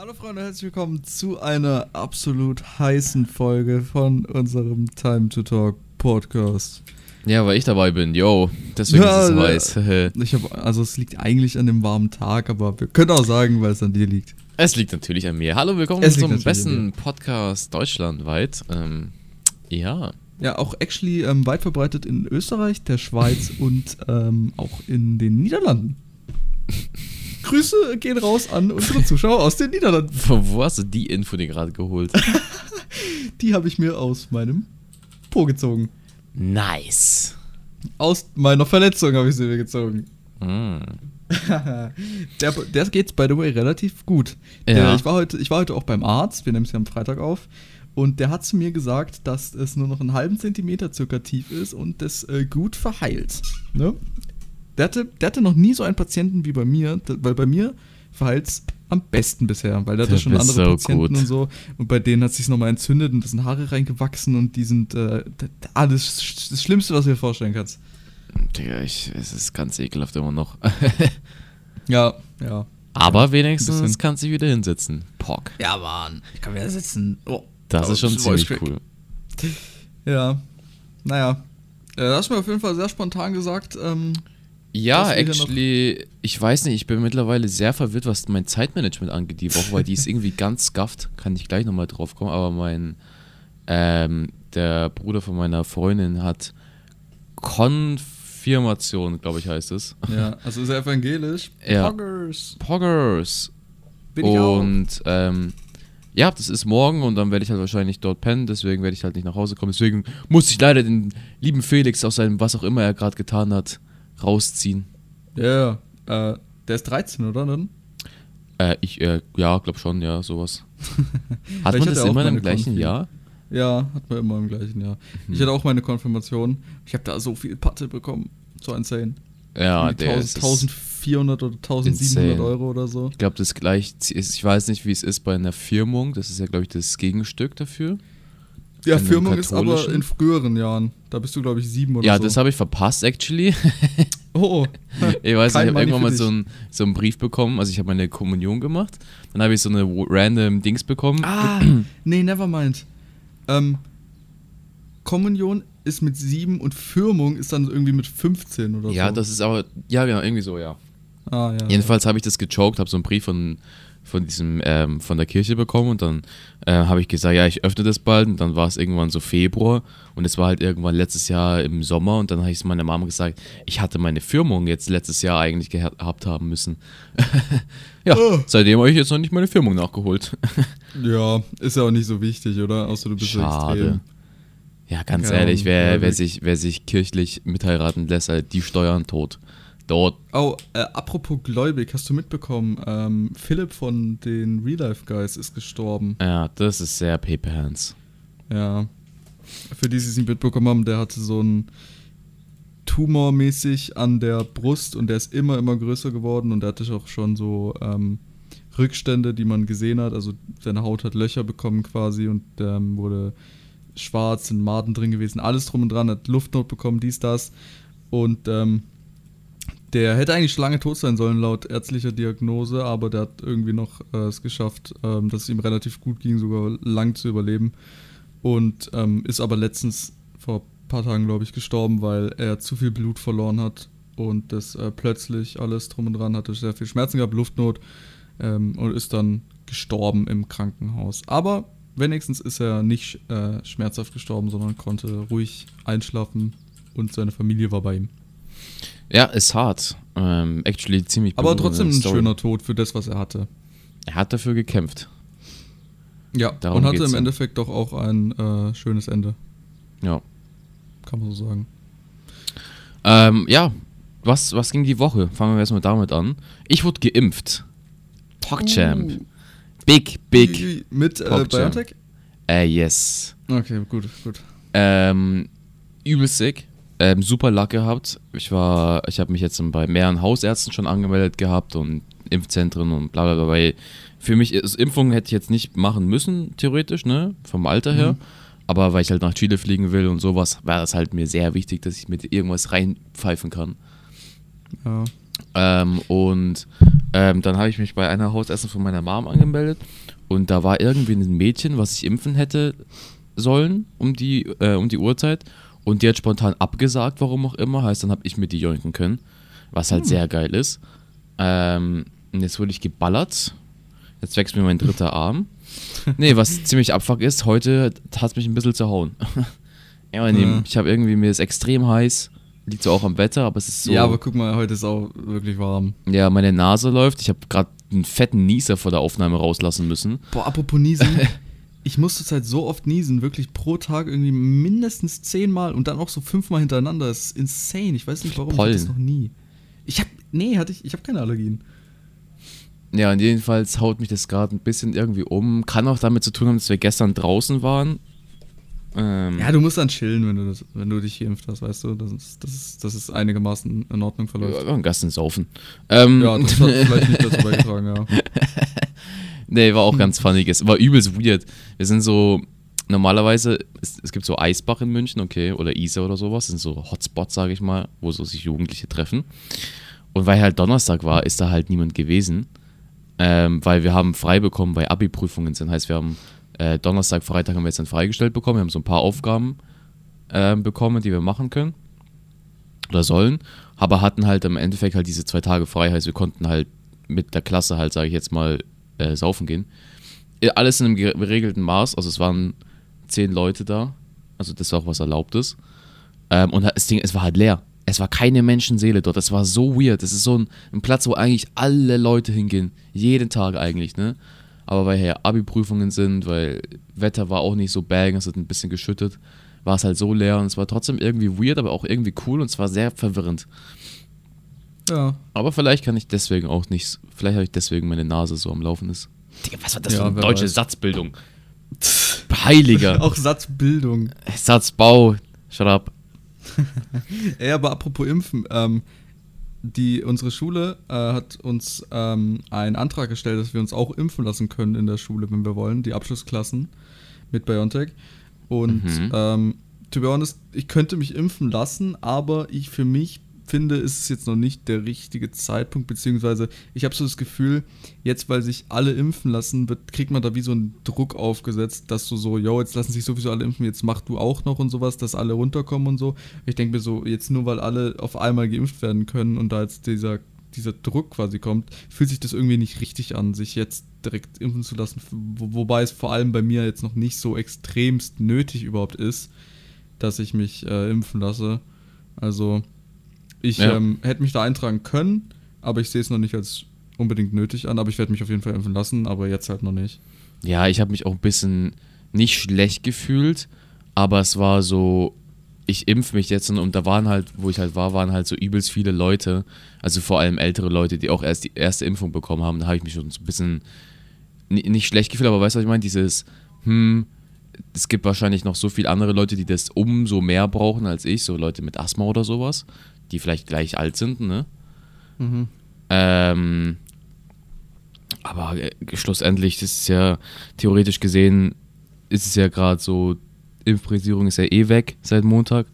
Hallo Freunde, herzlich willkommen zu einer absolut heißen Folge von unserem Time to Talk Podcast. Ja, weil ich dabei bin, yo. Deswegen Ja, ist es ja. heiß. Ich habe, also es liegt eigentlich an dem warmen Tag, aber wir können auch sagen, weil es an dir liegt. es liegt natürlich an mir. Hallo, willkommen Es zum besten Podcast deutschlandweit. Ähm, ja. Ja, auch actually ähm, weit verbreitet in Österreich, der Schweiz und ähm, auch in den Niederlanden. Grüße gehen raus an unsere Zuschauer aus den Niederlanden. Wo, hast du die Info dir gerade geholt? Die habe ich mir aus meinem Po gezogen. nice. Aus meiner Verletzung habe ich sie mir gezogen. Mm. der, der geht's, by the way, relativ gut. Ja. Der, ich, war heute, ich war heute auch beim Arzt, wir nehmen es ja am Freitag auf. Und der hat zu mir gesagt, dass es nur noch einen halben Zentimeter circa tief ist und das äh, gut verheilt. Ne? Der, hatte, der hatte noch nie so einen Patienten wie bei mir, weil bei mir verheilt es am besten bisher, weil der hatte schon andere so Patienten gut. und so. Und bei denen hat es sich nochmal entzündet und da sind Haare reingewachsen und die sind äh, alles das Schlimmste, was du dir vorstellen kannst. Digga, ich, es ist ganz ekelhaft immer noch. Ja, ja. Aber ein wenigstens kannst du dich wieder hinsetzen. Pock. Ja, Mann. Ich kann wieder sitzen. Oh. Das Oh, ist schon das ziemlich cool. Ja. Naja. Äh, Das hast du mir auf jeden Fall sehr spontan gesagt. Ähm, Ja, actually, ich weiß nicht, ich bin mittlerweile sehr verwirrt, was mein Zeitmanagement angeht die Woche, weil die ist irgendwie ganz skafft. Kann ich gleich nochmal drauf kommen, aber mein, ähm, der Bruder von meiner Freundin hat Konfirmation, glaube ich, heißt es. ja, also ist er evangelisch. Ja. Poggers. Poggers. Bin ich auch. und, ähm, ja, das ist morgen und dann werde ich halt wahrscheinlich dort pennen, deswegen werde ich halt nicht nach Hause kommen. Deswegen muss ich leider den lieben Felix aus seinem, was auch immer er gerade getan hat, rausziehen. Ja, ja. Äh, der ist 13, oder? Dann? Äh, ich, äh, ja, glaub schon, ja, sowas. Hat man das immer im gleichen Konfi. Jahr? Ja, hat man immer im gleichen Jahr. Mhm. Ich hatte auch meine Konfirmation. Ich habe da so viel Patte bekommen. So insane. Ja, der 1000, ist, 1400 oder 1700 insane. Euro oder so. ich glaube, das gleich, ist- ich weiß nicht, wie es ist bei einer Firmung, das ist ja, glaube ich, das Gegenstück dafür. Ja, In dem Firmung ist aber in früheren Jahren. Da bist du, glaube ich, sieben oder Ja, so. das habe ich verpasst, actually. Oh, oh. Ich weiß Kein nicht, ich habe irgendwann mal so einen, so einen Brief bekommen, also ich habe meine Kommunion gemacht, dann habe ich so eine random Dings bekommen. Ah, nee, never mind. Ähm, Kommunion ist mit 7 und Firmung ist dann irgendwie mit 15 oder ja, so. das ist aber, ja genau, irgendwie so, ja. Ah, ja. Jedenfalls habe ich das gechoked, habe so einen Brief von, von diesem, ähm, von der Kirche bekommen und dann äh, habe ich gesagt, ja, ich öffne das bald und dann war es irgendwann so Februar und es war halt irgendwann letztes Jahr im Sommer und dann habe ich es meiner Mama gesagt, ich hatte meine Firmung jetzt letztes Jahr eigentlich geha- gehabt haben müssen. ja, Oh. seitdem habe ich jetzt noch nicht meine Firmung nachgeholt. Ja, ist ja auch nicht so wichtig, oder? Außer du bist Schade. extrem. Ja, ganz Keine ehrlich, wer, wer, sich, wer sich kirchlich mitheiraten lässt, halt die Steuern tot. Dort. Oh, äh, apropos gläubig, hast du mitbekommen, ähm, Philipp von den Real Life Guys ist gestorben. Ja, das ist sehr Paper Hands. Ja. Für die, die es nicht mitbekommen haben, der hatte so einen Tumor mäßig an der Brust und der ist immer, immer größer geworden und der hatte auch schon so ähm, Rückstände, die man gesehen hat. Also seine Haut hat Löcher bekommen quasi und ähm, wurde schwarz, sind Maden drin gewesen, alles drum und dran, hat Luftnot bekommen, dies, das. Und ähm, der hätte eigentlich schon lange tot sein sollen, laut ärztlicher Diagnose, aber der hat irgendwie noch äh, es geschafft, ähm, dass es ihm relativ gut ging, sogar lang zu überleben. Und ähm, ist aber letztens vor ein paar Tagen, glaube ich, gestorben, weil er zu viel Blut verloren hat und das äh, plötzlich alles drum und dran hatte, sehr viel Schmerzen gehabt, Luftnot ähm, und ist dann gestorben im Krankenhaus. Aber wenigstens ist er nicht äh, schmerzhaft gestorben, sondern konnte ruhig einschlafen und seine Familie war bei ihm. Ja, ist hart. Ähm, actually ziemlich Aber trotzdem ein Story. schöner Tod für das, was er hatte. Er hat dafür gekämpft. Ja, Darum und hatte im. Endeffekt doch auch ein äh, schönes Ende, Ja. kann man so sagen. Ähm, ja, was, was ging die Woche? Fangen wir erstmal damit an. Ich wurde geimpft. PogChamp. Uh. Big, big. Mit äh. BioNTech? Äh, yes. Okay, gut, gut. Ähm, übel sick. Ähm, super Luck gehabt. Ich war, ich habe mich jetzt bei mehreren Hausärzten schon angemeldet gehabt und Impfzentren und bla bla bla. Weil für mich ist Impfung hätte ich jetzt nicht machen müssen, theoretisch, ne? Vom Alter her. Mhm. Aber weil ich halt nach Chile fliegen will und sowas, war das halt mir sehr wichtig, dass ich mit irgendwas reinpfeifen kann. Ja. Ähm, und ähm, dann habe ich mich bei einer Hausessen von meiner Mom angemeldet und da war irgendwie ein Mädchen, was ich impfen hätte sollen um die, äh, um die Uhrzeit und die hat spontan abgesagt, warum auch immer. Heißt, dann habe ich mit die joinken können, was halt hm. sehr geil ist. Ähm, und jetzt wurde ich geballert. Jetzt wächst mir mein dritter Arm. Nee, was ziemlich abfuck ist, heute hat es mich ein bisschen zerhauen. ja, ja. Ich habe irgendwie, mir ist extrem heiß. Liegt so auch am Wetter, aber es ist so. Ja, aber guck mal, heute ist auch wirklich warm. Ja, meine Nase läuft. Ich habe gerade einen fetten Nieser vor der Aufnahme rauslassen müssen. Boah, apropos Niesen. ich muss zurzeit so oft niesen, wirklich pro Tag irgendwie mindestens zehnmal und dann auch so fünfmal hintereinander. Das ist insane. Ich weiß nicht warum. Pollen. Ich hatte das noch nie. Ich hab. Nee, hatte ich. Ich habe keine Allergien. Ja, und jedenfalls haut mich das gerade ein bisschen irgendwie um. Kann auch damit zu tun haben, dass wir gestern draußen waren ähm, ja, du musst dann chillen, wenn du, das, wenn du dich geimpft hast, weißt du. Das ist, das ist, das ist einigermaßen in Ordnung verläuft. Ja, ein Gasten saufen. Ähm, ja, das hat vielleicht nicht dazu beigetragen, ja. nee, war auch hm. ganz funny. Es war übelst weird. Wir sind so, normalerweise, es, es, gibt so Eisbach in München, okay, oder Isar oder sowas. Das sind so Hotspots, sage ich mal, wo so sich Jugendliche treffen. Und weil halt Donnerstag war, ist da halt niemand gewesen. Ähm, weil wir haben frei bekommen, weil Abi-Prüfungen sind. Heißt, wir haben äh, Donnerstag, Freitag haben wir jetzt dann freigestellt bekommen. Wir haben so ein paar Aufgaben äh, bekommen, die wir machen können oder sollen, aber hatten halt im Endeffekt halt diese zwei Tage frei. Heißt, wir konnten halt mit der Klasse halt, sage ich jetzt mal, äh, saufen gehen. Äh, alles in einem geregelten Maß. Also es waren zehn Leute da. Also das war auch was Erlaubtes. Ähm, und das Ding, es war halt leer. Es war keine Menschenseele dort. Das war so weird. Das ist so ein, ein Platz, wo eigentlich alle Leute hingehen. Jeden Tag eigentlich, ne? Aber weil hier Abi-Prüfungen sind, weil Wetter war auch nicht so bang, es hat ein bisschen geschüttet, war es halt so leer und es war trotzdem irgendwie weird, aber auch irgendwie cool und es war sehr verwirrend. Ja. Aber vielleicht kann ich deswegen auch nicht, vielleicht habe ich deswegen meine Nase so am Laufen ist. Digga, was war das ja, für eine deutsche weiß. Satzbildung? Heiliger. auch Satzbildung. Satzbau. Shut up. Ey, aber apropos Impfen, ähm, die, unsere Schule äh, hat uns ähm, einen Antrag gestellt, dass wir uns auch impfen lassen können in der Schule, wenn wir wollen, die Abschlussklassen mit BioNTech. Und mhm. ähm, to be honest, ich könnte mich impfen lassen, aber ich für mich finde, ist es jetzt noch nicht der richtige Zeitpunkt, beziehungsweise ich habe so das Gefühl, jetzt, weil sich alle impfen lassen, wird, kriegt man da wie so einen Druck aufgesetzt, dass du so, yo, jetzt lassen sich sowieso alle impfen, jetzt mach du auch noch und sowas, dass alle runterkommen und so. Ich denke mir so, jetzt nur weil alle auf einmal geimpft werden können und da jetzt dieser, dieser Druck quasi kommt, fühlt sich das irgendwie nicht richtig an, sich jetzt direkt impfen zu lassen, wo, wobei es vor allem bei mir jetzt noch nicht so extremst nötig überhaupt ist, dass ich mich äh, impfen lasse. Also, ich ja. ähm, hätte mich da eintragen können, aber ich sehe es noch nicht als unbedingt nötig an. Aber ich werde mich auf jeden Fall impfen lassen, aber jetzt halt noch nicht. Ja, ich habe mich auch ein bisschen nicht schlecht gefühlt, aber es war so, ich impfe mich jetzt und da waren halt, wo ich halt war, waren halt so übelst viele Leute, also vor allem ältere Leute, die auch erst die erste Impfung bekommen haben. Da habe ich mich schon so ein bisschen nicht schlecht gefühlt, aber weißt du, was ich meine? Dieses, hm, es gibt wahrscheinlich noch so viele andere Leute, die das umso mehr brauchen als ich, so Leute mit Asthma oder sowas die vielleicht gleich alt sind, ne? Mhm. Ähm, aber äh, schlussendlich das ist ja theoretisch gesehen, ist es ja gerade so, Impfpräsierung ist ja eh weg seit Montag.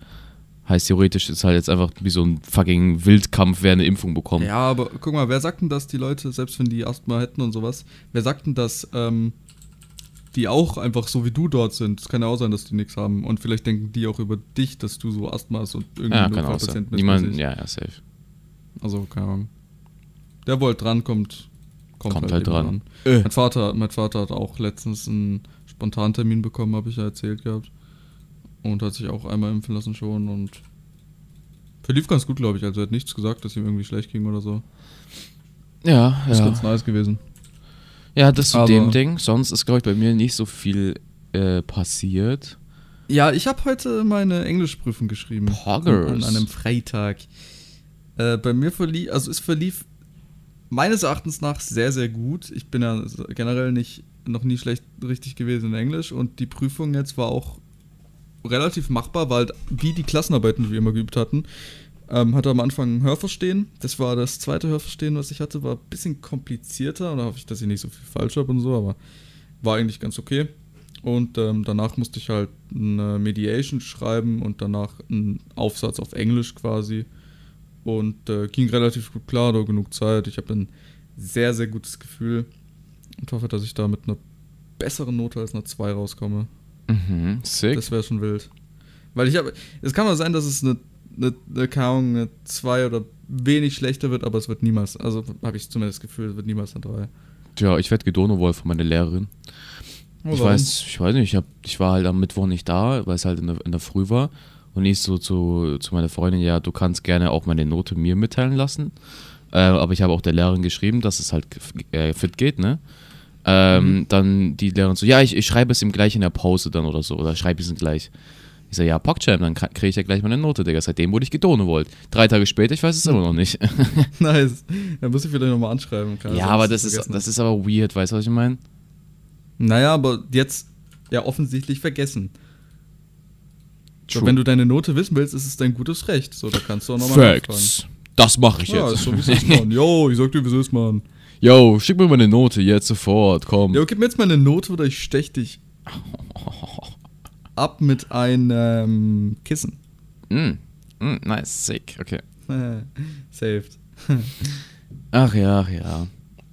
Heißt theoretisch ist halt jetzt einfach wie so ein fucking Wildkampf, wer eine Impfung bekommt. Ja, aber guck mal, wer sagt denn, dass die Leute, selbst wenn die Asthma hätten und sowas, wer sagt denn, dass ähm, die auch einfach so wie du dort sind. Es kann ja auch sein, dass die nichts haben. Und vielleicht denken die auch über dich, dass du so Asthma hast und irgendwie ja, auch sein. Niemand, ja, ja, safe. Also, keine Ahnung. Der, wo halt drankommt, kommt, kommt halt, halt dran. Äh. Mein, Vater, mein Vater hat auch letztens einen Spontantermin bekommen, habe ich ja erzählt gehabt. Und hat sich auch einmal impfen lassen schon und verlief ganz gut, glaube ich. Also er hat nichts gesagt, dass ihm irgendwie schlecht ging oder so. Ja, ist ja. ganz nice gewesen. Ja, das zu Aber dem Ding. Sonst ist, glaube ich, bei mir nicht so viel äh, passiert. Ja, ich habe heute meine Englischprüfung geschrieben. Poggers. An, einem Freitag. Äh, bei mir verlief, also es verlief meines Erachtens nach sehr, sehr gut. Ich bin ja generell nicht, noch nie schlecht richtig gewesen in Englisch und die Prüfung jetzt war auch relativ machbar, weil wie die Klassenarbeiten, die wir immer geübt hatten, ähm, hatte am Anfang Hörverstehen. Das war das zweite Hörverstehen, was ich hatte. War ein bisschen komplizierter. Und da hoffe ich, dass ich nicht so viel falsch habe und so, aber war eigentlich ganz okay. Und ähm, danach musste ich halt eine Mediation schreiben und danach einen Aufsatz auf Englisch quasi. Und äh, ging relativ gut klar, da genug Zeit. Ich habe ein sehr, sehr gutes Gefühl und hoffe, dass ich da mit einer besseren Note als einer 2 rauskomme. Mhm, sick. Das wäre schon wild. Weil ich habe, es kann mal sein, dass es eine, eine, eine, eine 2 oder wenig schlechter wird, aber es wird niemals, also habe ich zumindest das Gefühl, es wird niemals eine 3. Tja, ich werde Gedono von meiner Lehrerin. Oh, ich weiß, ich weiß nicht, ich, hab, ich war halt am Mittwoch nicht da, weil es halt in der, in der Früh war. Und ich so zu, zu meiner Freundin, ja, du kannst gerne auch meine Note mir mitteilen lassen. Äh, aber ich habe auch der Lehrerin geschrieben, dass es halt äh, fit geht, ne? Ähm, Mhm. Dann die Lehrerin so, ja, ich, ich schreibe es ihm gleich in der Pause dann oder so. Oder schreibe es ihm gleich. Ich so, ja, Pockjam, dann kriege ich ja gleich meine Note, Digga. Seitdem wurde ich gedono wollt. Drei Tage später, ich weiß es immer noch nicht. nice. Dann muss ich vielleicht nochmal anschreiben. Kann ja, aber das ist, das ist aber weird, weißt du, was ich meine? Naja, aber jetzt ja offensichtlich vergessen. So, True. wenn du deine Note wissen willst, ist es dein gutes Recht. So, da kannst du auch nochmal Facts. Das mache ich Ja, jetzt. ist so wie es ist, Mann. Yo, ich sag dir, wie es ist, Mann. Yo, schick mir mal eine Note jetzt sofort, komm. Jo, gib mir jetzt mal eine Note oder ich stech dich ab mit einem Kissen. Mm, mm, nice, sick, okay. Saved. Ach ja, ach ja.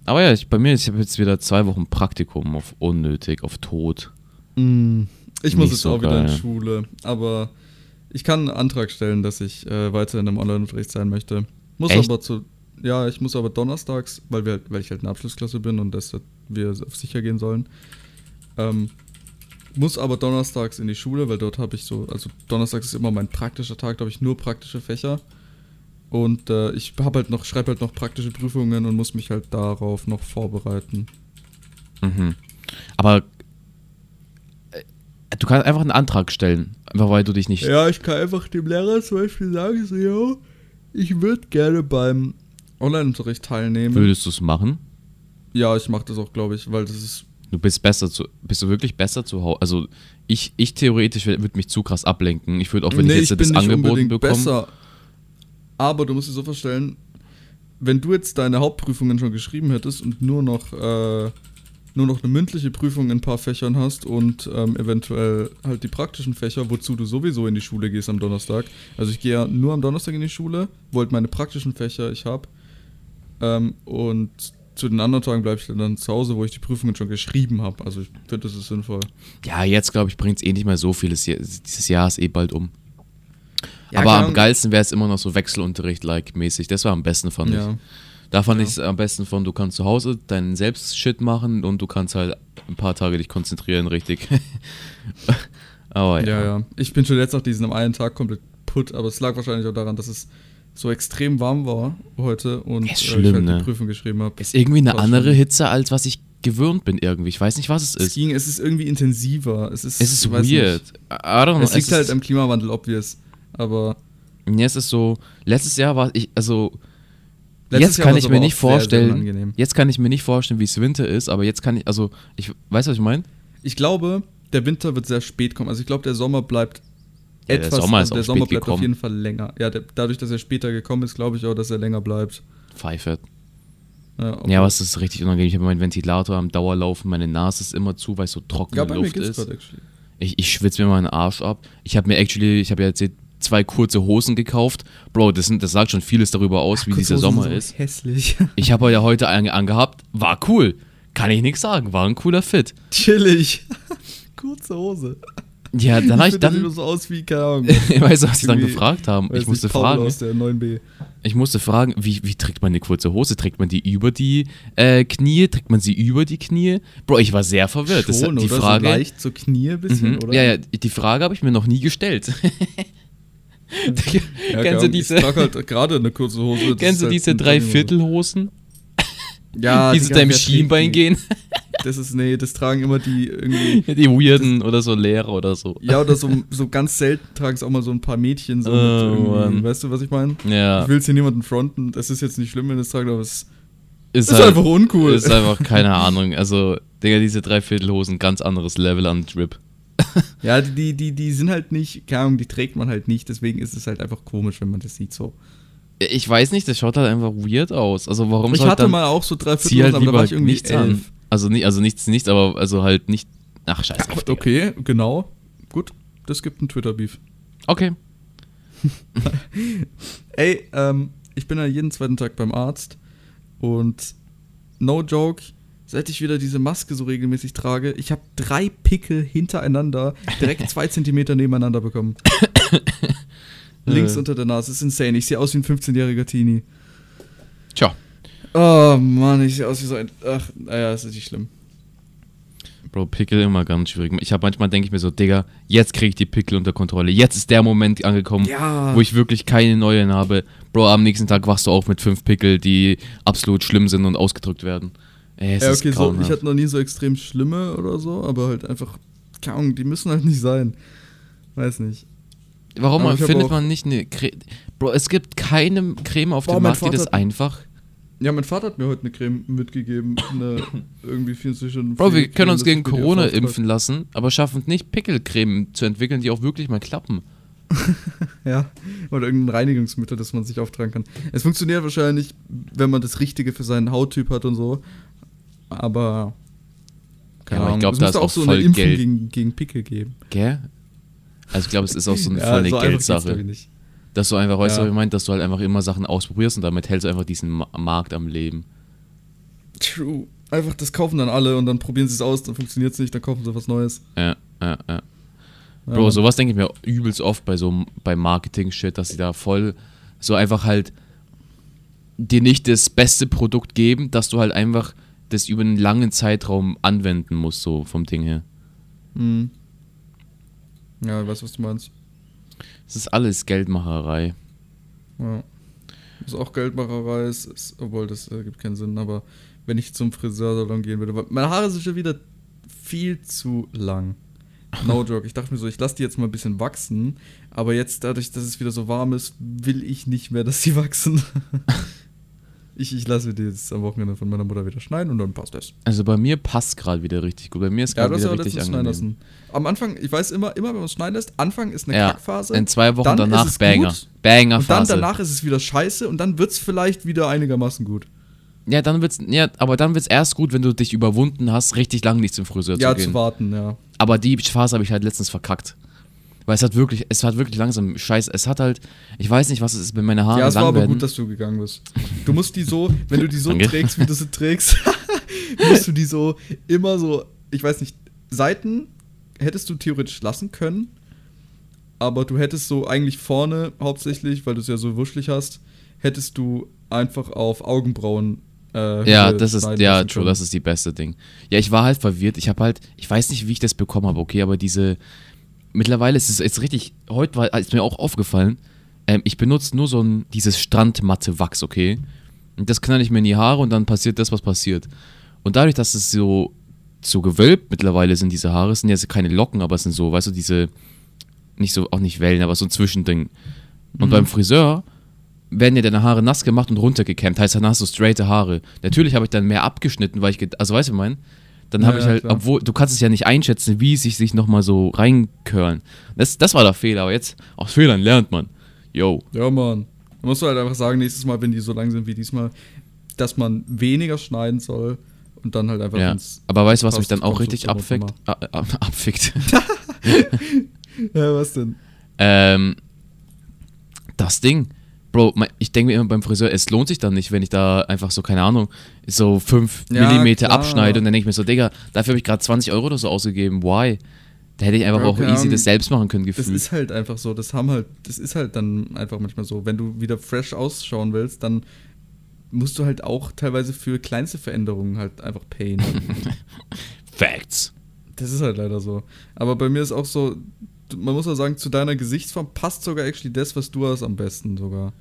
Aber ja, ich, bei mir, ich habe jetzt wieder zwei Wochen Praktikum auf unnötig, auf Tod. Mm, Ich muss Nicht jetzt so auch wieder in geil. Schule, aber ich kann einen Antrag stellen, dass ich äh, weiterhin im Online-Unterricht sein möchte. Muss Echt? aber zu, ja, ich muss aber donnerstags, weil, wir, weil ich halt eine Abschlussklasse bin und dass wir auf sicher gehen sollen, ähm, muss aber donnerstags in die Schule, weil dort habe ich so, also donnerstags ist immer mein praktischer Tag, da habe ich nur praktische Fächer. Und äh, ich habe halt noch, schreibe halt noch praktische Prüfungen und muss mich halt darauf noch vorbereiten. Mhm. Aber äh, du kannst einfach einen Antrag stellen, einfach weil du dich nicht. Ja, ich kann einfach dem Lehrer zum Beispiel sagen, so, ja, ich würde gerne beim Online-Unterricht teilnehmen. Würdest du es machen? Ja, ich mache das auch, glaube ich, weil das ist. Du bist besser zu, bist du wirklich besser zu Hause? Also ich, ich theoretisch würde mich zu krass ablenken. Ich würde auch, wenn ich jetzt das angeboten bekomme. Aber du musst dir so vorstellen, wenn du jetzt deine Hauptprüfungen schon geschrieben hättest und nur noch, äh, nur noch eine mündliche Prüfung in ein paar Fächern hast und ähm, eventuell halt die praktischen Fächer, wozu du sowieso in die Schule gehst am Donnerstag. Also ich gehe ja nur am Donnerstag in die Schule, wo halt meine praktischen Fächer ich habe. Ähm, und zu den anderen Tagen bleibe ich dann zu Hause, wo ich die Prüfungen schon geschrieben habe. Also ich finde, das ist sinnvoll. Ja, jetzt glaube ich, bringt es eh nicht mehr so viel. Das Jahr- Dieses Jahr ist eh bald um. Ja, Aber am geilsten wäre es immer noch so Wechselunterricht-like mäßig. Das war am besten, fand ich. Ja. Da fand Ja. ich es am besten von, du kannst zu Hause deinen Selbstshit machen und du kannst halt ein paar Tage dich konzentrieren, richtig. Aber ja. Ja, ja. Ich bin schon jetzt nach diesem einen Tag komplett putt, aber es lag wahrscheinlich auch daran, dass es so extrem warm war heute und Ist äh, schlimm, ich halt ne? die Prüfung geschrieben habe. Ist irgendwie eine andere schon- Hitze, als was ich gewöhnt bin irgendwie. Ich weiß nicht, was es Es ist. ging, es ist irgendwie intensiver. Es ist, Es ist weiß weird. Nicht. I don't know. Es liegt ist, halt am Klimawandel, obvious. Aber Ja, es ist so, letztes Jahr war ich, also, Letztes jetzt Jahr kann ich mir nicht sehr, sehr vorstellen, unangenehm. jetzt kann ich mir nicht vorstellen, wie es Winter ist, aber jetzt kann ich, also, ich, weißt du, was ich meine? ich glaube, der Winter wird sehr spät kommen. Also ich glaube, der Sommer bleibt Ja, der etwas. Sommer ist der auch Sommer bleibt auf gekommen. jeden Fall länger. Ja, der, dadurch, dass er später gekommen ist, glaube ich auch, dass er länger bleibt. Pfeife. Ja, Ja, aber es ist richtig unangenehm. Ich habe meinen Ventilator am Dauerlaufen, meine Nase ist immer zu, weil es so trockene ja bei mir Luft geht's ist. actually. Ich, ich schwitze mir meinen Arsch ab. Ich habe mir actually, ich habe ja jetzt zwei kurze Hosen gekauft. Bro, das, sind, das sagt schon vieles darüber aus, wie dieser Sommer sind ist. Hässlich. Ich habe ja heute einen angehabt, war cool. Kann ich nichts sagen, war ein cooler Fit. Chillig. Kurze Hose. Ja, dann habe ich finde, das sieht dann, so aus wie, keine Ahnung. weißt du, was ich dann gefragt haben? Ich musste nicht, fragen, aus der 9b. ich musste fragen, wie, wie trägt man eine kurze Hose? Trägt man die über die äh, Knie? Trägt man sie über die Knie? Bro, ich war sehr verwirrt. Das, Schon, die oder? Frage, So leicht so Knie ein bisschen, Mhm. oder? Ja, ja, die Frage habe ich mir noch nie gestellt. Ja, kennst du diese, Ich trage halt gerade eine kurze Hose. das kennst du halt diese eine drei Jogginghose. Viertelhosen, Ja, die zu deinem Schienbein gehen? Das ist, nee, das tragen immer die irgendwie. die Weirden oder so Lehrer oder so. Ja, oder so, so ganz selten tragen es auch mal so ein paar Mädchen so Oh, weißt du, was ich meine? Ja, Ich will jetzt hier niemanden fronten, das ist jetzt nicht schlimm, wenn es tragen, aber es ist, ist halt, einfach uncool. Ist einfach keine Ahnung. Also, Digga, diese Dreiviertelhosen, ganz anderes Level an Drip. ja, die, die, die sind halt nicht, keine Ahnung, die trägt man halt nicht, deswegen ist es halt einfach komisch, wenn man das sieht so. Ich weiß nicht, das schaut halt einfach weird aus. Also, warum Ich hatte mal auch so drei Viertelhosen, halt aber da war ich irgendwie nichts an. Also, nicht, also nichts, nichts, aber also halt nicht. Ach, scheiße. Ja, okay, genau. Gut, das gibt einen Twitter-Beef. Okay. Ey, ähm, ich bin ja jeden zweiten Tag beim Arzt und no joke, seit ich wieder diese Maske so regelmäßig trage, ich habe drei Pickel hintereinander, direkt zwei Zentimeter nebeneinander bekommen. Links Äh. unter der Nase, ist insane. Ich sehe aus wie ein 15-jähriger Teenie. Tja, Oh Mann, ich sehe aus wie so ein. Ach, naja, ist nicht schlimm. Bro, Pickel immer ganz schwierig. Ich habe manchmal denke ich mir so, Digga, jetzt kriege ich die Pickel unter Kontrolle. Jetzt ist der Moment angekommen, Ja. wo ich wirklich keine neuen habe. Bro, am nächsten Tag wachst du auf mit fünf Pickel, die absolut schlimm sind und ausgedrückt werden. Ey, es Ja, ist okay, so, grauenhaft. ich hatte noch nie so extrem schlimme oder so, aber halt einfach, keine Ahnung, die müssen halt nicht sein. Weiß nicht. Warum hab findet man nicht eine Creme? Bro, es gibt keine Creme auf Boah, dem Markt, die das einfach. Ja, mein Vater hat mir heute eine Creme mitgegeben. Eine irgendwie 24 Stunden. Bro, wir Pflegecreme, können uns gegen Corona impfen lassen, aber schaffen es nicht, Pickelcreme zu entwickeln, die auch wirklich mal klappen. Ja, oder irgendein Reinigungsmittel, das man sich auftragen kann. Es funktioniert wahrscheinlich, wenn man das Richtige für seinen Hauttyp hat und so. Aber. Keine Ja, aber ich Ahnung. glaub, es da ist auch so voll eine Impfung Geld. gegen, gegen Pickel geben. Gell? Also ich glaube, es ist auch so eine Ja, volle so Geldsache. Dass du einfach, weißt du, Ja. was ich meine, dass du halt einfach immer Sachen ausprobierst und damit hältst du einfach diesen Ma Markt am Leben. True. Einfach, das kaufen dann alle und dann probieren sie es aus, dann funktioniert es nicht, dann kaufen sie was Neues. Ja, ja, ja. Ja, Bro, Mann. sowas denke ich mir übelst oft bei so bei Marketing-Shit, dass sie da voll so einfach halt dir nicht das beste Produkt geben, dass du halt einfach das über einen langen Zeitraum anwenden musst, so vom Ding her. Hm. Ja, ich weiß, was du meinst. Es ist alles Geldmacherei. Ja. Was auch Geldmacherei ist, ist obwohl das ergibt keinen Sinn, aber wenn ich zum Friseursalon gehen würde, weil meine Haare sind schon wieder viel zu lang. No joke. Ich dachte mir so, ich lasse die jetzt mal ein bisschen wachsen, aber jetzt dadurch, dass es wieder so warm ist, will ich nicht mehr, dass die wachsen. ich ich lasse mir die jetzt am Wochenende von meiner Mutter wieder schneiden und dann passt das. Also bei mir passt gerade wieder richtig gut. Bei mir ist Ja, gerade ja wieder richtig angenehm. lassen. Am Anfang, ich weiß immer, immer wenn man es schneiden lässt, Anfang ist eine Ja, Kackphase. in zwei Wochen danach ist es Banger. gut, Banger Und dann danach ist es wieder scheiße und dann wird es vielleicht wieder einigermaßen gut. Ja, dann wird's ja, aber dann wird's erst gut, wenn du dich überwunden hast, richtig lang nicht zum Friseur Ja, zu gehen. zu warten, ja. Aber die Phase habe ich halt letztens verkackt. Weil es hat wirklich, es hat wirklich langsam Scheiß. Es hat halt, ich weiß nicht, was es ist, wenn meine Haare ja, es war aber werden. gut, dass du gegangen bist. Du musst die so, wenn du die so Danke. trägst, wie du sie trägst, musst du die so immer so, ich weiß nicht, Seiten hättest du theoretisch lassen können, aber du hättest so eigentlich vorne hauptsächlich, weil du es ja so wuschelig hast, hättest du einfach auf Augenbrauen äh, ja, das ist, ja, true, das ist die beste Ding. Ja, ich war halt verwirrt. Ich habe halt, ich weiß nicht, wie ich das bekommen habe, okay, aber diese, mittlerweile ist es jetzt richtig, heute war, ist mir auch aufgefallen, ähm, ich benutze nur so ein, dieses Strandmatte-Wachs, okay? Und das knall ich mir in die Haare und dann passiert das, was passiert. Und dadurch, dass es so, so gewölbt mittlerweile sind, diese Haare, es sind jetzt keine Locken, aber es sind so, weißt du, diese, nicht so, auch nicht Wellen, aber so ein Zwischending. Und Mhm. beim Friseur werden ja deine Haare nass gemacht und runtergekämmt. Heißt, dann hast du straighte Haare. Natürlich habe ich dann mehr abgeschnitten, weil ich, also weißt du, was ich mein? Dann habe Ja, ich halt, klar. obwohl, du kannst es ja nicht einschätzen, wie sich sich nochmal so reinkörlen. Das, das war der Fehler, aber jetzt, aus Fehlern lernt man. Yo. Ja, Mann. Man muss halt einfach sagen, nächstes Mal, wenn die so lang sind wie diesmal, dass man weniger schneiden soll und dann halt einfach Ja. Aber weißt du, was mich dann auch du richtig abfickt? abfickt. Ja, was denn? ähm, das Ding. Bro, ich denke mir immer beim Friseur, es lohnt sich dann nicht, wenn ich da einfach so, keine Ahnung, so 5 Ja, Millimeter klar. abschneide und dann denke ich mir so, Digga, dafür habe ich gerade 20 Euro oder so ausgegeben, why? Da hätte ich einfach Ja, auch easy Ahnung. das selbst machen können, Das gefühlt. ist halt einfach so. Das haben halt, das ist halt dann einfach manchmal so. Wenn du wieder fresh ausschauen willst, dann musst du halt auch teilweise für kleinste Veränderungen halt einfach payen. Facts. das ist halt leider so. Aber bei mir ist auch so, man muss ja sagen, zu deiner Gesichtsform passt sogar actually das, was du hast, am besten sogar.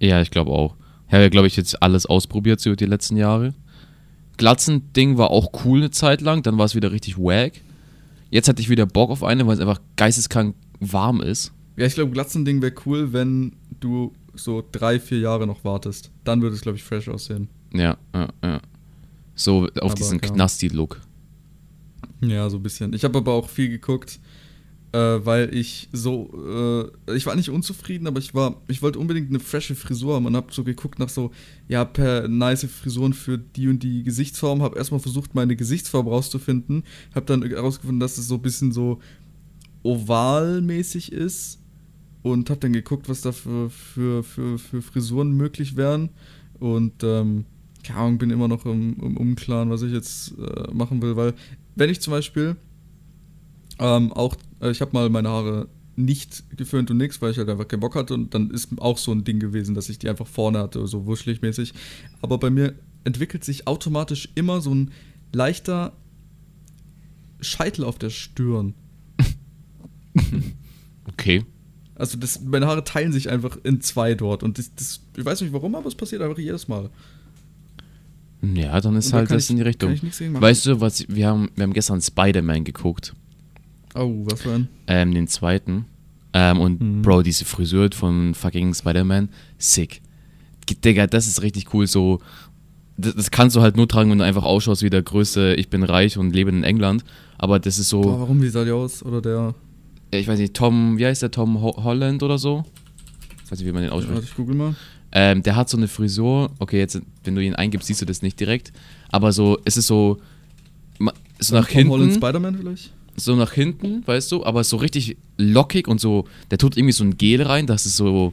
Ja, ich glaube auch. Ich habe ja, glaube ich, jetzt alles ausprobiert so die letzten Jahre. Glatzen-Ding war auch cool eine Zeit lang, dann war es wieder richtig wack. Jetzt hatte ich wieder Bock auf eine, weil es einfach geisteskrank warm ist. Ja, ich glaube, Glatzending wäre cool, wenn du so drei, vier Jahre noch wartest. Dann würde es, glaube ich, fresh aussehen. Ja, ja, ja. So auf Aber, diesen ja. Knasti-Look. Ja, so ein bisschen. Ich habe aber auch viel geguckt, äh, weil ich so, äh, ich war nicht unzufrieden, aber ich war, ich wollte unbedingt eine frische Frisur haben und habe so geguckt nach so, ja, per nice Frisuren für die und die Gesichtsform, habe erstmal versucht, meine Gesichtsform rauszufinden, habe dann herausgefunden, dass es so ein bisschen so ovalmäßig ist und habe dann geguckt, was da für, für, für, für Frisuren möglich wären. Und ähm, keine Ahnung, bin immer noch im, im Unklaren, was ich jetzt äh, machen will, weil wenn ich zum Beispiel ähm, auch, ich habe mal meine Haare nicht geföhnt und nix, weil ich halt einfach keinen Bock hatte und dann ist auch so ein Ding gewesen, dass ich die einfach vorne hatte, so wuschelig mäßig. Aber bei mir entwickelt sich automatisch immer so ein leichter Scheitel auf der Stirn. Okay. Also das, meine Haare teilen sich einfach in zwei dort und das, das, ich weiß nicht warum, aber es passiert einfach jedes Mal. Ja, dann ist Und da halt kann das ich- in die Richtung. nichts. Weißt du, was wir haben, wir haben gestern Spider-Man geguckt, Oh, was für ein? ähm, den zweiten. Ähm, und Mhm. Bro, diese Frisur von fucking Spider-Man, sick. Digga, das ist richtig cool. So, das, das kannst du halt nur tragen, wenn du einfach ausschaust wie der größte, ich bin reich und lebe in England. Aber das ist so, Boah, warum, wie sah die aus? Oder der, ich weiß nicht, Tom, wie heißt der, Tom Ho Holland oder so? Ich weiß nicht, wie man den ausspricht. ich google mal. Ähm, der hat so eine Frisur, okay, jetzt, wenn du ihn eingibst, siehst du das nicht direkt, aber so, es ist so, so nach Tom Holland hinten, Spider-Man vielleicht? So nach hinten, weißt du, aber so richtig lockig und so, der tut irgendwie so ein Gel rein, dass es so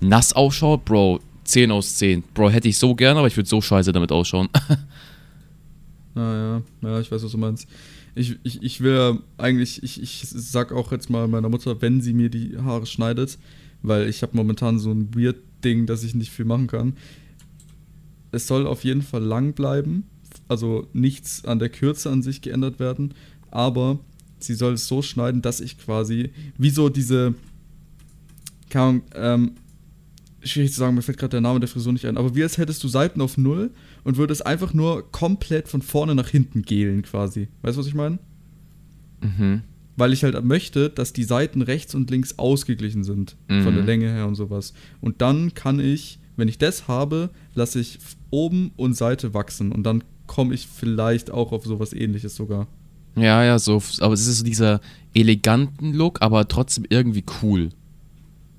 nass ausschaut, Bro, 10 aus 10. Bro, hätte ich so gern, aber ich würde so scheiße damit ausschauen. Ah ja, ich weiß, was du meinst. Ich, ich, ich will eigentlich, ich, ich sag auch jetzt mal meiner Mutter, wenn sie mir die Haare schneidet, weil ich habe momentan so ein weird Ding, dass ich nicht viel machen kann. Es soll auf jeden Fall lang bleiben, also nichts an der Kürze an sich geändert werden, aber sie soll es so schneiden, dass ich quasi, wie so diese, keine Ahnung, ähm, schwierig zu sagen, mir fällt gerade der Name der Frisur nicht ein, aber wie als hättest du Seiten auf Null und würdest einfach nur komplett von vorne nach hinten gelen quasi. Weißt du, was ich meine? mhm. Weil ich halt möchte, dass die Seiten rechts und links ausgeglichen sind. Von Mhm. der Länge her und sowas. Und dann kann ich, wenn ich das habe, lasse ich oben und Seite wachsen. Und dann komme ich vielleicht auch auf sowas ähnliches sogar. Ja, ja, so, aber es ist so dieser eleganten Look, aber trotzdem irgendwie cool.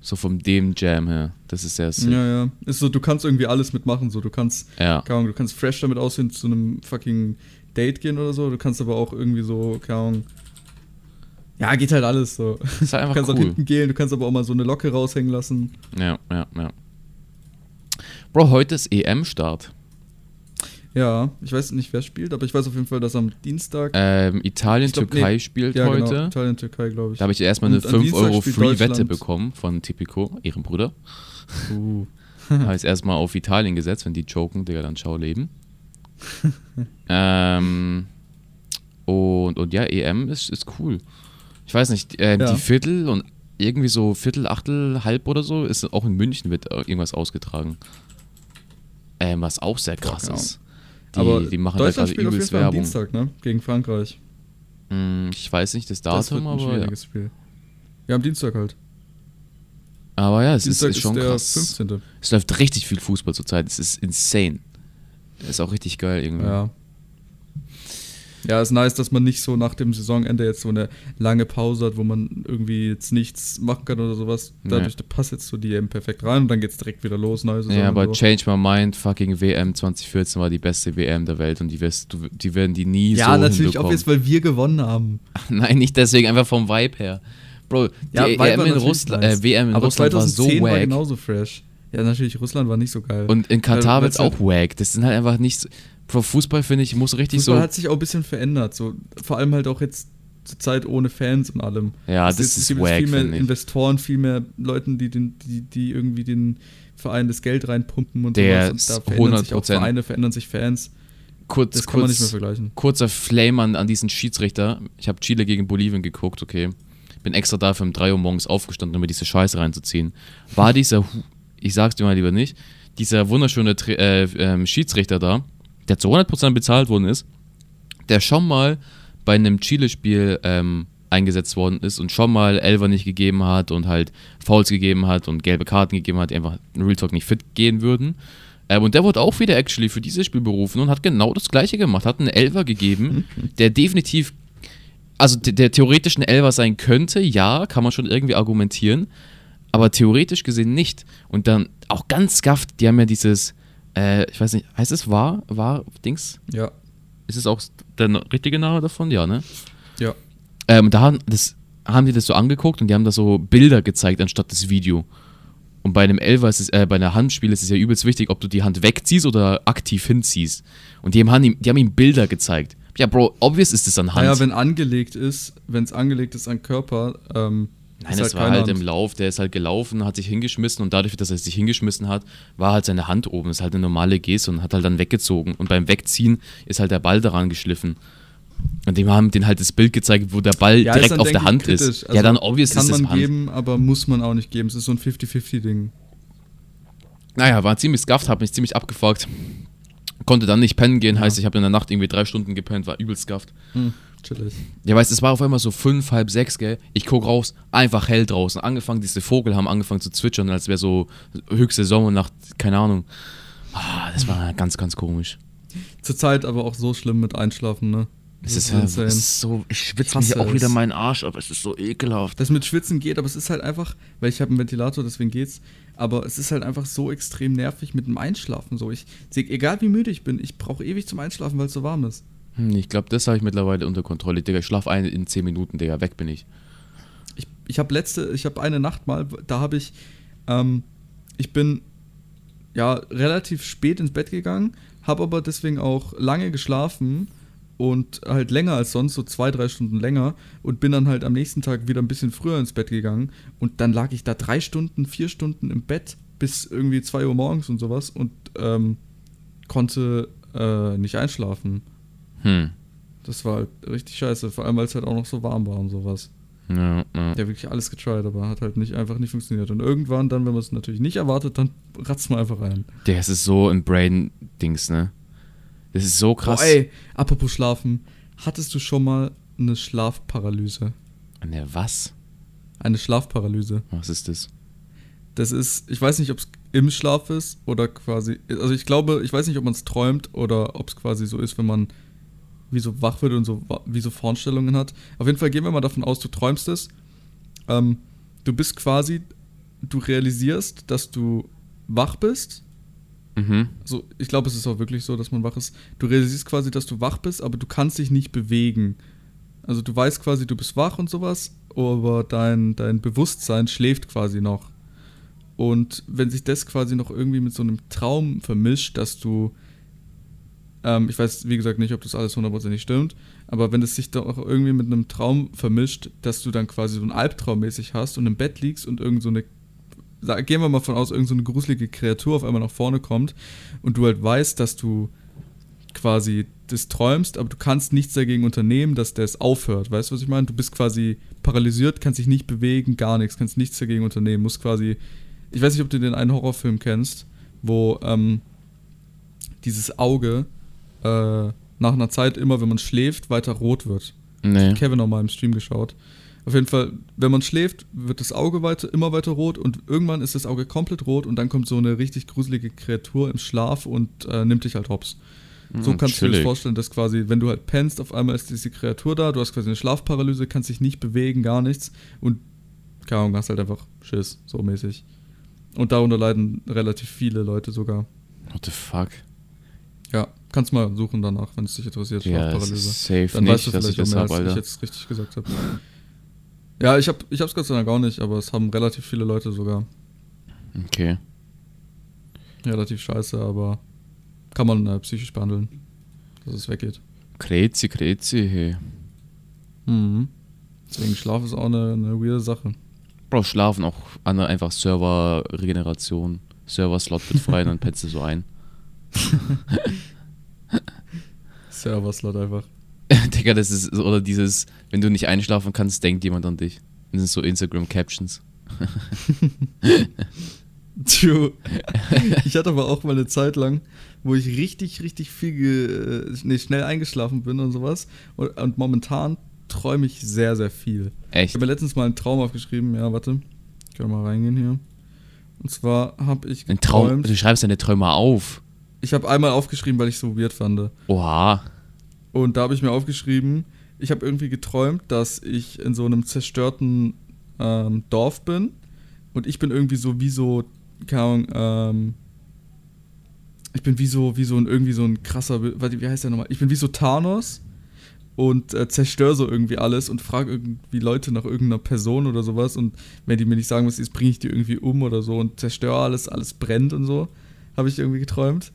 So vom dem Jam her. Das ist sehr sick. Ja, ja. Ist so, du kannst irgendwie alles mitmachen. So, du kannst, Ja. keine Ahnung, du kannst fresh damit aussehen zu einem fucking Date gehen oder so. Du kannst aber auch irgendwie so, keine Ahnung. Ja, geht halt alles so. Ist halt Du einfach kannst auch cool. hinten gehen, du kannst aber auch mal so eine Locke raushängen lassen. Ja, ja, ja. Bro, heute ist EM-Start. Ja, ich weiß nicht, wer spielt, aber ich weiß auf jeden Fall, dass am Dienstag. Ähm, Italien, Ich glaub, Türkei nee. spielt ja, heute. genau, Italien, Türkei, glaube ich. Da habe ich erstmal eine Und am 5 Dienstag Euro Free-Wette bekommen von Tipico, ihrem Bruder. Uh. habe ich erstmal auf Italien gesetzt, wenn die joken, Digga, dann schau leben. ähm, und, und ja, EM ist, ist cool. Ich weiß nicht, ähm, Ja. die Viertel und irgendwie so Viertel, Achtel, Halb oder so, ist auch in München wird irgendwas ausgetragen. Ähm, was auch sehr krass Boah, genau. ist. Die, aber die machen da Deutschland gerade übelst Fall am Werbung. Dienstag, ne? Gegen Frankreich. Hm, ich weiß nicht das das wird Datum, ein aber ja. schwieriges Spiel. Ja, am Dienstag halt. Aber ja, es ist, Dienstag ist schon der krass. 15. Es läuft richtig viel Fußball zurzeit. Es ist insane. Ist auch richtig geil irgendwie. Ja. Ja, ist nice, dass man nicht so nach dem Saisonende jetzt so eine lange Pause hat, wo man irgendwie jetzt nichts machen kann oder sowas. Dadurch passt jetzt so die EM perfekt rein und dann geht's direkt wieder los, neue Saison. Ja, aber so. Change My Mind, fucking WM 2014 war die beste WM der Welt und die, wirst, du, die werden die nie ja, so natürlich auch hinbekommen. jetzt, weil wir gewonnen haben. Nein, nicht deswegen, einfach vom Vibe her. Bro, die Ja, EM war in natürlich Russland, nice. äh, WM in aber Russland war so 2010 war wack. genauso fresh. Ja, natürlich, Russland war nicht so geil. und in Katar Weil- wird's weil's auch wack. Das sind halt einfach nicht so, Fußball finde ich, muss richtig Fußball so. hat sich auch ein bisschen verändert. So, vor allem halt auch jetzt zur Zeit ohne Fans und allem. Ja, Es das es ist gibt wack, viel mehr. Investoren, viel mehr Leuten, die, den, die, die irgendwie den Verein das Geld reinpumpen und Der sowas. Und da verändern sich auch 100%. Vereine, verändern sich Fans. kurz, Das kann man nicht mehr kurz, vergleichen. kurzer Flame an, an diesen Schiedsrichter. Ich habe Chile gegen Bolivien geguckt, okay. Bin extra dafür um 3 Uhr morgens aufgestanden, um mir diese Scheiße reinzuziehen. War dieser, ich sag's dir mal lieber nicht, dieser wunderschöne äh, ähm, Schiedsrichter da, der zu 100% bezahlt worden ist, der schon mal bei einem Chile-Spiel ähm, eingesetzt worden ist und schon mal Elfer nicht gegeben hat und halt Fouls gegeben hat und gelbe Karten gegeben hat, die einfach in Real Talk nicht fit gehen würden. Ähm, und der wurde auch wieder actually für dieses Spiel berufen und hat genau das gleiche gemacht, hat einen Elfer gegeben, der definitiv, also der, der theoretisch ein Elfer sein könnte, ja, kann man schon irgendwie argumentieren, aber theoretisch gesehen nicht. Und dann auch ganz scuffed, die haben ja dieses, äh, ich weiß nicht, heißt es war, war, Dings? Ja. Ist es auch der richtige Name davon? Ja, ne? Ja. Ähm, da haben- das haben die das so angeguckt und die haben da so Bilder gezeigt anstatt das Video. Und bei einem Elfer ist es, äh, bei einer Handspiel ist es ja übelst wichtig, ob du die Hand wegziehst oder aktiv hinziehst. Und die haben ihm, die haben ihm Bilder gezeigt. Ja, Bro, obvious ist es an Hand. Naja, wenn angelegt ist, wenn es angelegt ist an Körper, ähm, Nein, ist das war halt Hand. im Lauf, der ist halt gelaufen, hat sich hingeschmissen und dadurch, dass er sich hingeschmissen hat, war halt seine Hand oben. Das ist halt eine normale Geste und hat halt dann weggezogen. Und beim Wegziehen ist halt der Ball daran geschliffen. Und dem haben den halt das Bild gezeigt, wo der Ball Ja, direkt auf der Hand kritisch. ist. Also ja, dann obvious Kann ist es man Hand. geben, aber muss man auch nicht geben. Es ist so ein 50-50-Ding. Naja, war ziemlich scuffed, hat mich ziemlich abgefuckt. Konnte dann nicht pennen gehen, Ja. heißt, ich habe in der Nacht irgendwie drei Stunden gepennt, war übel scuffed. Hm, chillig. Ja, weißt du, es war auf einmal so fünf, halb sechs, gell? Ich guck raus, einfach hell draußen. Angefangen, diese Vogel haben angefangen zu zwitschern, als wäre so höchste Sommernacht, keine Ahnung. Ah, das war ganz, ganz komisch. Zurzeit aber auch so schlimm mit Einschlafen, ne? Es ist, ja, es ist so, ich schwitze mich auch wieder meinen Arsch, aber es ist so ekelhaft. Das mit Schwitzen geht, aber es ist halt einfach, weil ich habe einen Ventilator, deswegen geht's. Aber es ist halt einfach so extrem nervig mit dem Einschlafen. So, ich, egal wie müde ich bin, ich brauche ewig zum Einschlafen, weil es so warm ist. Hm, ich glaube, das habe ich mittlerweile unter Kontrolle. Digga, ich schlaf ein in zehn Minuten, Digga, weg bin ich. Ich, ich habe letzte, ich habe eine Nacht mal, da habe ich, ähm, ich bin ja relativ spät ins Bett gegangen, habe aber deswegen auch lange geschlafen und halt länger als sonst, so zwei, drei Stunden länger und bin dann halt am nächsten Tag wieder ein bisschen früher ins Bett gegangen und dann lag ich da drei Stunden, vier Stunden im Bett bis irgendwie zwei Uhr morgens und sowas und ähm, konnte äh, nicht einschlafen. Hm. Das war halt richtig scheiße, vor allem weil es halt auch noch so warm war und sowas. Ja, ja. Der wirklich alles getried, aber hat halt nicht einfach nicht funktioniert. Und irgendwann dann, wenn man es natürlich nicht erwartet, dann ratzt man einfach rein. Es ist so ein Brain-Dings, ne? Das ist so krass. Oh, ey, apropos Schlafen. Hattest du schon mal eine Schlafparalyse? Ne, was? Eine Schlafparalyse. Was ist das? Das ist, ich weiß nicht, ob es im Schlaf ist oder quasi, also ich glaube, ich weiß nicht, ob man es träumt oder ob es quasi so ist, wenn man wie so wach wird und so wie so Vorstellungen hat. Auf jeden Fall gehen wir mal davon aus, du träumst es. Ähm, du bist quasi, du realisierst, dass du wach bist Mhm. so, ich glaube, es ist auch wirklich so, dass man wach ist. Du realisierst quasi, dass du wach bist, aber du kannst dich nicht bewegen. Also du weißt quasi, du bist wach und sowas, aber dein, dein Bewusstsein schläft quasi noch. Und wenn sich das quasi noch irgendwie mit so einem Traum vermischt, dass du, ähm, ich weiß, wie gesagt, nicht, ob das alles hundertprozentig stimmt, aber wenn es sich doch irgendwie mit einem Traum vermischt, dass du dann quasi so einen Albtraum mäßig hast und im Bett liegst und irgend so eine gehen wir mal von aus, irgendeine so eine gruselige Kreatur auf einmal nach vorne kommt und du halt weißt, dass du quasi das träumst, aber du kannst nichts dagegen unternehmen, dass das aufhört. Weißt du, was ich meine? Du bist quasi paralysiert, kannst dich nicht bewegen, gar nichts, kannst nichts dagegen unternehmen, musst quasi. Ich weiß nicht, ob du den einen Horrorfilm kennst, wo ähm, dieses Auge äh, nach einer Zeit immer, wenn man schläft, weiter rot wird. Nee. Kevin auch mal im Stream geschaut. Auf jeden Fall, wenn man schläft, wird das Auge weiter, immer weiter rot und irgendwann ist das Auge komplett rot und dann kommt so eine richtig gruselige Kreatur im Schlaf und äh, nimmt dich halt hops. So Hm, kannst du dir das chillig. vorstellen, dass quasi, wenn du halt pennst, auf einmal ist diese Kreatur da, du hast quasi eine Schlafparalyse, kannst dich nicht bewegen, gar nichts und keine Ahnung, hast halt einfach Schiss, so mäßig. Und darunter leiden relativ viele Leute sogar. What the fuck? Ja, kannst mal suchen danach, wenn es dich interessiert, Ja, safe Dann nicht, weißt du dass ich vielleicht das auch mehr, als ich Alter. jetzt richtig gesagt habe. Ja, ich habe ich hab's Gott sei Dank auch nicht, aber es haben relativ viele Leute sogar. Okay. Relativ scheiße, aber kann man äh, psychisch behandeln, dass es weggeht. Krezi, Krezi, hey. Mhm. Deswegen Schlaf ist auch eine, eine weirde Sache. Bro, schlafen auch andere einfach Server-Regeneration. Server-Slot wird frei, dann pennst du so ein. Server-Slot einfach. Digga, das ist, oder dieses, wenn du nicht einschlafen kannst, denkt jemand an dich. Das sind so Instagram-Captions. True. Ich hatte aber auch mal eine Zeit lang, wo ich richtig, richtig viel äh, nee, schnell eingeschlafen bin und sowas. Und, und momentan träume ich sehr, sehr viel. Ich Echt? habe mir letztens mal einen Traum aufgeschrieben. Ja, warte. Können wir mal reingehen hier. Und zwar habe ich Ein Traum, geträumt. du schreibst deine Träume auf. Ich habe einmal aufgeschrieben, weil ich so weird fand. Oha. Und da habe ich mir aufgeschrieben, ich habe irgendwie geträumt, dass ich in so einem zerstörten ähm, Dorf bin. Und ich bin irgendwie so wie so, keine Ahnung, ähm, ich bin wie so, wie so ein, irgendwie so ein krasser, warte, wie heißt der nochmal? Ich bin wie so Thanos und äh, zerstöre so irgendwie alles und frage irgendwie Leute nach irgendeiner Person oder sowas und wenn die mir nicht sagen, was ist, bringe ich die irgendwie um oder so und zerstöre alles, alles brennt und so, habe ich irgendwie geträumt.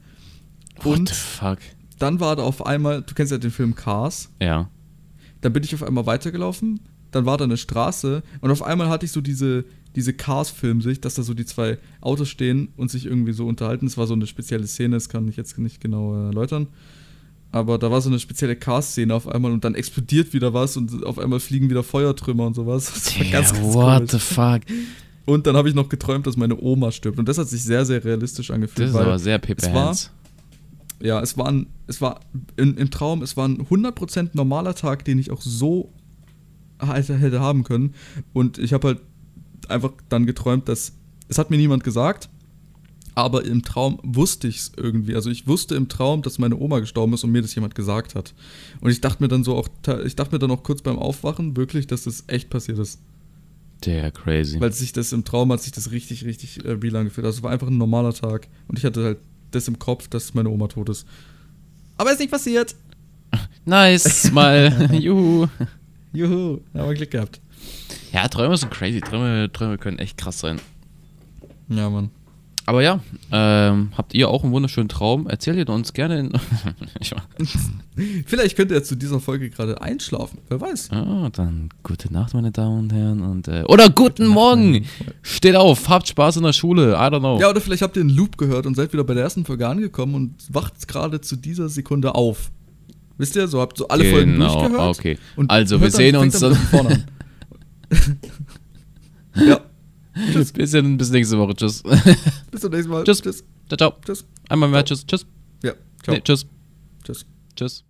What Und the fuck? dann war da auf einmal, du kennst ja den Film Cars, Ja. dann bin ich auf einmal weitergelaufen, dann war da eine Straße und auf einmal hatte ich so diese, diese Cars-Filmsicht, dass da so die zwei Autos stehen und sich irgendwie so unterhalten. Es war so eine spezielle Szene, das kann ich jetzt nicht genau erläutern. Aber da war so eine spezielle Cars-Szene auf einmal und dann explodiert wieder was und auf einmal fliegen wieder Feuertrümmer und sowas. Das war Yeah, what komisch. the fuck? Und dann habe ich noch geträumt, dass meine Oma stirbt. Und das hat sich sehr, sehr realistisch angefühlt. Das ist aber sehr Paper es war- Hands. Ja, es war, ein, es war in, im Traum, es war ein 100% normaler Tag, den ich auch so hätte, hätte haben können. Und ich habe halt einfach dann geträumt, dass, es hat mir niemand gesagt, aber im Traum wusste ich es irgendwie. Also ich wusste im Traum, dass meine Oma gestorben ist und mir das jemand gesagt hat. Und ich dachte mir dann so auch, ich dachte mir dann auch kurz beim Aufwachen wirklich, dass das echt passiert ist. Der crazy. Weil sich das im Traum hat sich das richtig, richtig äh, real angefühlt. Also es war einfach ein normaler Tag. Und ich hatte halt das im Kopf, dass meine Oma tot ist. Aber ist nicht passiert. Nice, mal. Juhu. Juhu, haben wir Glück gehabt. Ja, Träume sind crazy. Träume, Träume können echt krass sein. Ja, Mann. Aber ja, ähm, habt ihr auch einen wunderschönen Traum? Erzählt ihr uns gerne in. Vielleicht könnt ihr zu dieser Folge gerade einschlafen. Wer weiß. ah, dann gute Nacht, meine Damen und Herren. Und, äh, oder guten Morgen! Steht auf, habt Spaß in der Schule. I don't know. Ja, oder vielleicht habt ihr einen Loop gehört und seid wieder bei der ersten Folge angekommen und wacht gerade zu dieser Sekunde auf. Wisst ihr, so habt so alle Folgen Genau, durchgehört. okay. Und Also, wir sehen fängt uns dann- vorne an. ja, Bis, bis nächste Woche. Tschüss. bis zum nächsten Mal. Tschüss. Tschüss. Ciao, ciao. Tschüss. Einmal mehr. Tschüss. Tschüss. Ja, ciao. Nee, tschüss. Tschüss. Tschüss.